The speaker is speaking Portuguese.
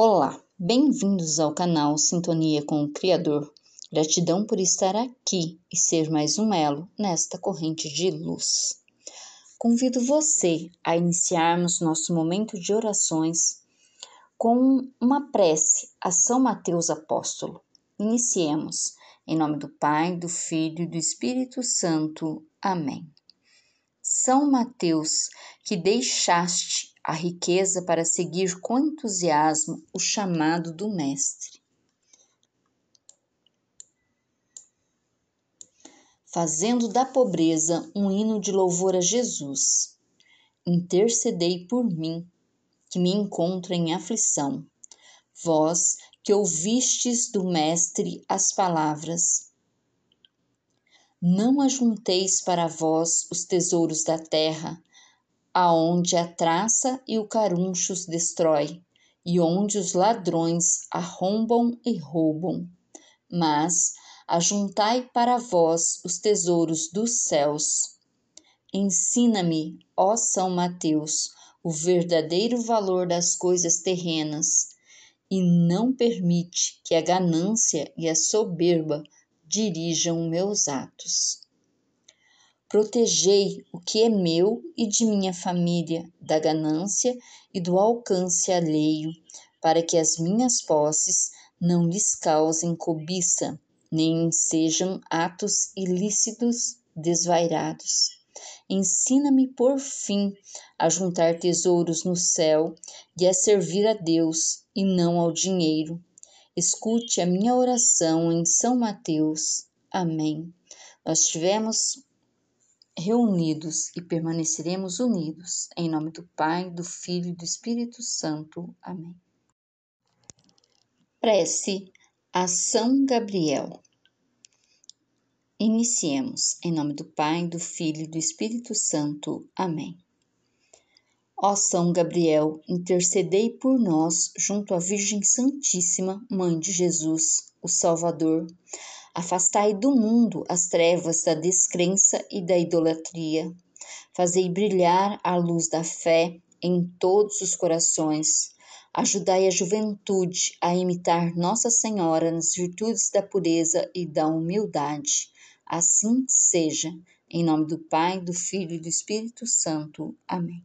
Olá, bem-vindos ao canal Sintonia com o Criador. Gratidão por estar aqui e ser mais um elo nesta corrente de luz. Convido você a iniciarmos nosso momento de orações com uma prece a São Mateus Apóstolo. Iniciemos. Em nome do Pai, do Filho e do Espírito Santo. Amém. São Mateus, que deixaste a riqueza para seguir com entusiasmo o chamado do Mestre. Fazendo da pobreza um hino de louvor a Jesus, intercedei por mim, que me encontro em aflição. Vós que ouvistes do Mestre as palavras, não ajunteis para vós os tesouros da terra, aonde a traça e o caruncho os destrói, e onde os ladrões arrombam e roubam. Mas ajuntai para vós os tesouros dos céus. Ensina-me, ó São Mateus, o verdadeiro valor das coisas terrenas, e não permite que a ganância e a soberba dirijam meus atos. Protegei o que é meu e de minha família da ganância e do alcance alheio, para que as minhas posses não lhes causem cobiça, nem sejam atos ilícitos desvairados. Ensina-me, por fim, a juntar tesouros no céu e a servir a Deus e não ao dinheiro. Escute a minha oração em São Mateus. Amém. Nós tivemos reunidos e permaneceremos unidos. Em nome do Pai, do Filho e do Espírito Santo. Amém. Prece a São Gabriel. Iniciemos. Em nome do Pai, do Filho e do Espírito Santo. Amém. Ó São Gabriel, intercedei por nós junto à Virgem Santíssima, Mãe de Jesus, o Salvador Afastai do mundo as trevas da descrença e da idolatria. Fazei brilhar a luz da fé em todos os corações. Ajudai a juventude a imitar Nossa Senhora nas virtudes da pureza e da humildade. Assim seja. Em nome do Pai, do Filho e do Espírito Santo. Amém.